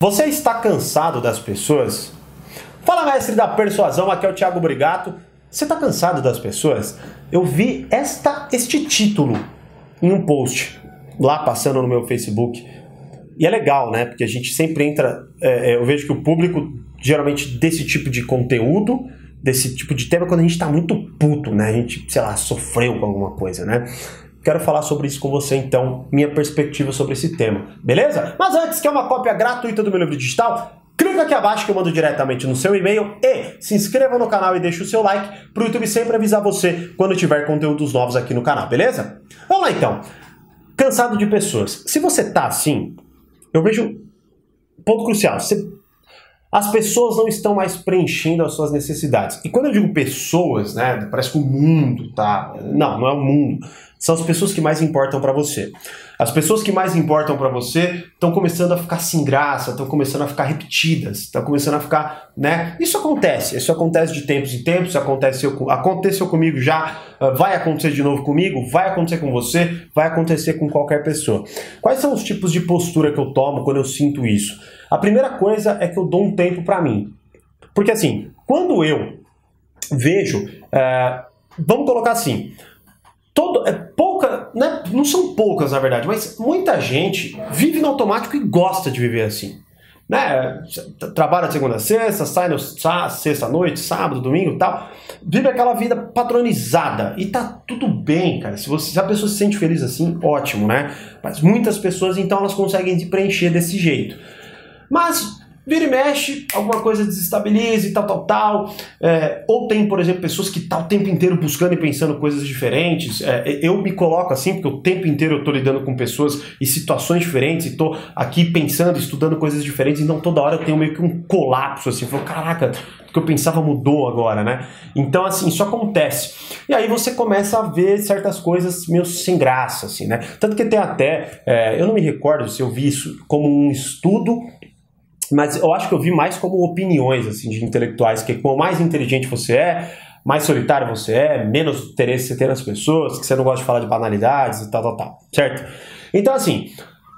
Você está cansado das pessoas? Fala, mestre da persuasão, aqui é o Thiago Brigato. Você está cansado das pessoas? Eu vi esta, este título em um post lá passando no meu Facebook. E é legal, né? Porque a gente sempre entra. É, é eu vejo que o público, geralmente, desse tipo de conteúdo, desse tipo de tema, quando a gente está muito puto, né? A gente, sei lá, sofreu com alguma coisa, né? Quero falar sobre isso com você, então, minha perspectiva sobre esse tema, beleza? Mas antes, quer uma cópia gratuita do meu livro digital? Clica aqui abaixo que eu mando diretamente no seu e-mail e se inscreva no canal e deixe o seu like para o YouTube sempre avisar você quando tiver conteúdos novos aqui no canal, beleza? Vamos lá então. Cansado de pessoas. Se você tá assim, eu vejo ponto crucial. Você as pessoas não estão mais preenchendo as suas necessidades. E quando eu digo pessoas, né, parece que o mundo tá. Não, não é o mundo. São as pessoas que mais importam para você. As pessoas que mais importam para você estão começando a ficar sem graça, estão começando a ficar repetidas, estão começando a ficar, né? Isso acontece, isso acontece de tempos em tempos, aconteceu, aconteceu comigo já, ah, vai acontecer de novo comigo, vai acontecer com você, vai acontecer com qualquer pessoa. Quais são os tipos de postura que eu tomo quando eu sinto isso? A primeira coisa é que eu dou um tempo para mim. Porque assim, quando eu vejo. É, vamos colocar assim. Todo, é pouca, né, não são poucas na verdade, mas muita gente vive no automático e gosta de viver assim. Né? Trabalha segunda a sexta, sai no sexta noite, sábado, domingo tal. Vive aquela vida patronizada. E tá tudo bem, cara. Se, você, se a pessoa se sente feliz assim, ótimo, né? Mas muitas pessoas, então, elas conseguem se preencher desse jeito. Mas vira e mexe, alguma coisa desestabiliza e tal, tal, tal. É, ou tem, por exemplo, pessoas que estão tá o tempo inteiro buscando e pensando coisas diferentes. É, eu me coloco assim, porque o tempo inteiro eu estou lidando com pessoas e situações diferentes, e estou aqui pensando, estudando coisas diferentes, então toda hora eu tenho meio que um colapso, assim, eu falo, caraca, o que eu pensava mudou agora, né? Então, assim, isso acontece. E aí você começa a ver certas coisas meio sem graça, assim, né? Tanto que tem até, é, eu não me recordo se eu vi isso como um estudo mas eu acho que eu vi mais como opiniões assim de intelectuais que quanto mais inteligente você é, mais solitário você é, menos interesse você tem nas pessoas, que você não gosta de falar de banalidades e tal, tal, tal, certo? Então assim,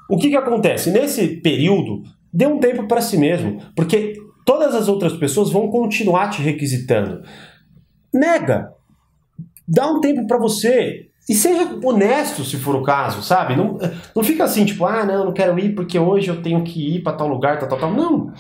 o que que acontece nesse período? Dê um tempo para si mesmo, porque todas as outras pessoas vão continuar te requisitando. Nega, dá um tempo para você, e seja honesto se for o caso, sabe? Não, não fica assim, tipo, ah, não, não quero ir porque hoje eu tenho que ir para tal lugar, tal, tal, tal. Não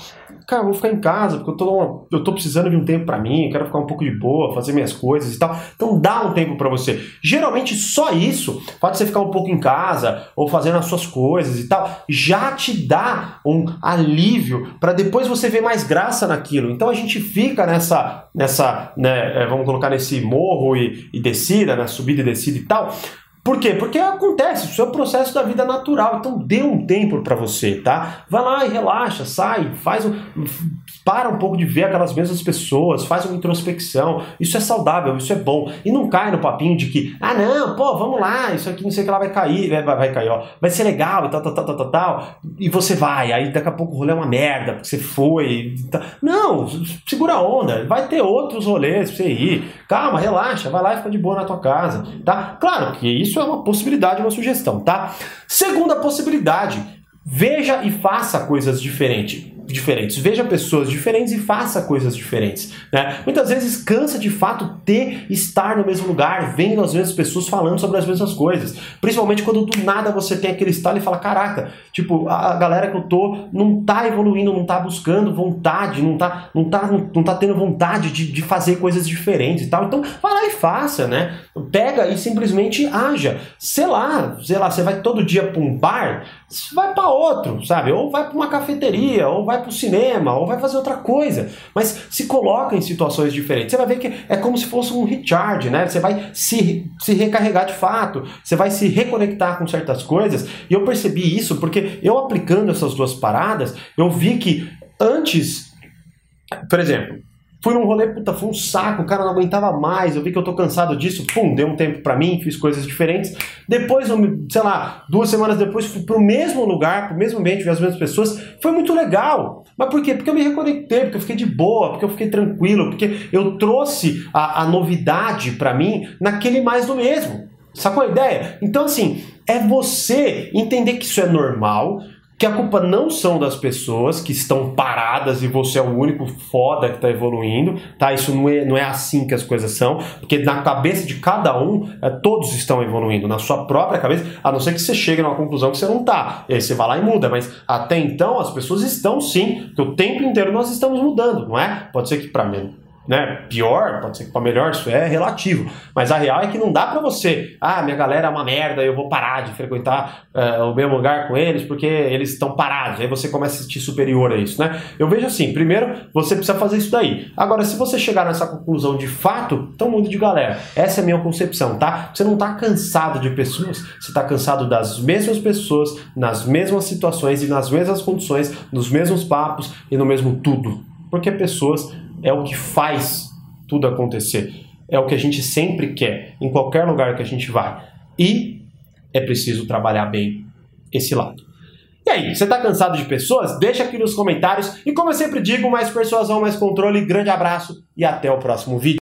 cara, vou ficar em casa, porque eu tô, eu tô precisando de um tempo para mim, quero ficar um pouco de boa, fazer minhas coisas e tal. Então dá um tempo para você. Geralmente só isso, pode você ficar um pouco em casa ou fazendo as suas coisas e tal, já te dá um alívio para depois você ver mais graça naquilo. Então a gente fica nessa, nessa, né, é, vamos colocar nesse morro e, e descida, né, subida e descida e tal, por quê? Porque acontece, isso é o processo da vida natural. Então dê um tempo para você, tá? Vai lá e relaxa, sai, faz um, para um pouco de ver aquelas mesmas pessoas, faz uma introspecção. Isso é saudável, isso é bom. E não cai no papinho de que, ah não, pô, vamos lá, isso aqui não sei o que lá vai cair, vai, vai cair, ó, vai ser legal e tal, tal, tal, tal, tal, tal. E você vai, aí daqui a pouco o rolê é uma merda, porque você foi. Não, segura a onda, vai ter outros rolês pra você ir. Calma, relaxa, vai lá e fica de boa na tua casa, tá? Claro que isso isso é uma possibilidade, uma sugestão, tá? Segunda possibilidade, veja e faça coisas diferentes diferentes. Veja pessoas diferentes e faça coisas diferentes. Né? Muitas vezes cansa de fato ter estar no mesmo lugar, vendo as mesmas pessoas falando sobre as mesmas coisas. Principalmente quando do nada você tem aquele estalo e fala: caraca, tipo, a galera que eu tô não tá evoluindo, não tá buscando vontade, não tá, não tá, não tá tendo vontade de, de fazer coisas diferentes e tal. Então vai lá e faça, né? Pega e simplesmente haja. Sei lá, sei lá, você vai todo dia para um bar, vai para outro, sabe? Ou vai para uma cafeteria, ou vai para o cinema, ou vai fazer outra coisa. Mas se coloca em situações diferentes. Você vai ver que é como se fosse um recharge, né? Você vai se, se recarregar de fato, você vai se reconectar com certas coisas. E eu percebi isso porque eu aplicando essas duas paradas, eu vi que antes, por exemplo, Fui num rolê, puta, foi um saco, o cara não aguentava mais, eu vi que eu tô cansado disso, pum, dei um tempo para mim, fiz coisas diferentes. Depois, sei lá, duas semanas depois, fui pro mesmo lugar, pro mesmo ambiente, vi as mesmas pessoas, foi muito legal. Mas por quê? Porque eu me reconectei, porque eu fiquei de boa, porque eu fiquei tranquilo, porque eu trouxe a, a novidade para mim naquele mais do mesmo. Sacou a ideia? Então, assim, é você entender que isso é normal, que a culpa não são das pessoas que estão paradas e você é o único foda que está evoluindo, tá? Isso não é, não é assim que as coisas são, porque na cabeça de cada um, é, todos estão evoluindo, na sua própria cabeça, a não ser que você chegue numa conclusão que você não tá, e aí você vai lá e muda, mas até então as pessoas estão sim, porque o tempo inteiro nós estamos mudando, não é? Pode ser que para mim né, pior, pode ser que para melhor, isso é relativo. Mas a real é que não dá para você, ah, minha galera é uma merda, eu vou parar de frequentar uh, o mesmo lugar com eles porque eles estão parados. Aí você começa a se sentir superior a isso, né? Eu vejo assim, primeiro você precisa fazer isso daí. Agora, se você chegar nessa conclusão de fato, então muda de galera. Essa é a minha concepção, tá? Você não tá cansado de pessoas, você tá cansado das mesmas pessoas, nas mesmas situações e nas mesmas condições, nos mesmos papos e no mesmo tudo. Porque pessoas é o que faz tudo acontecer. É o que a gente sempre quer, em qualquer lugar que a gente vai. E é preciso trabalhar bem esse lado. E aí, você está cansado de pessoas? Deixa aqui nos comentários. E como eu sempre digo, mais persuasão, mais controle. Grande abraço e até o próximo vídeo.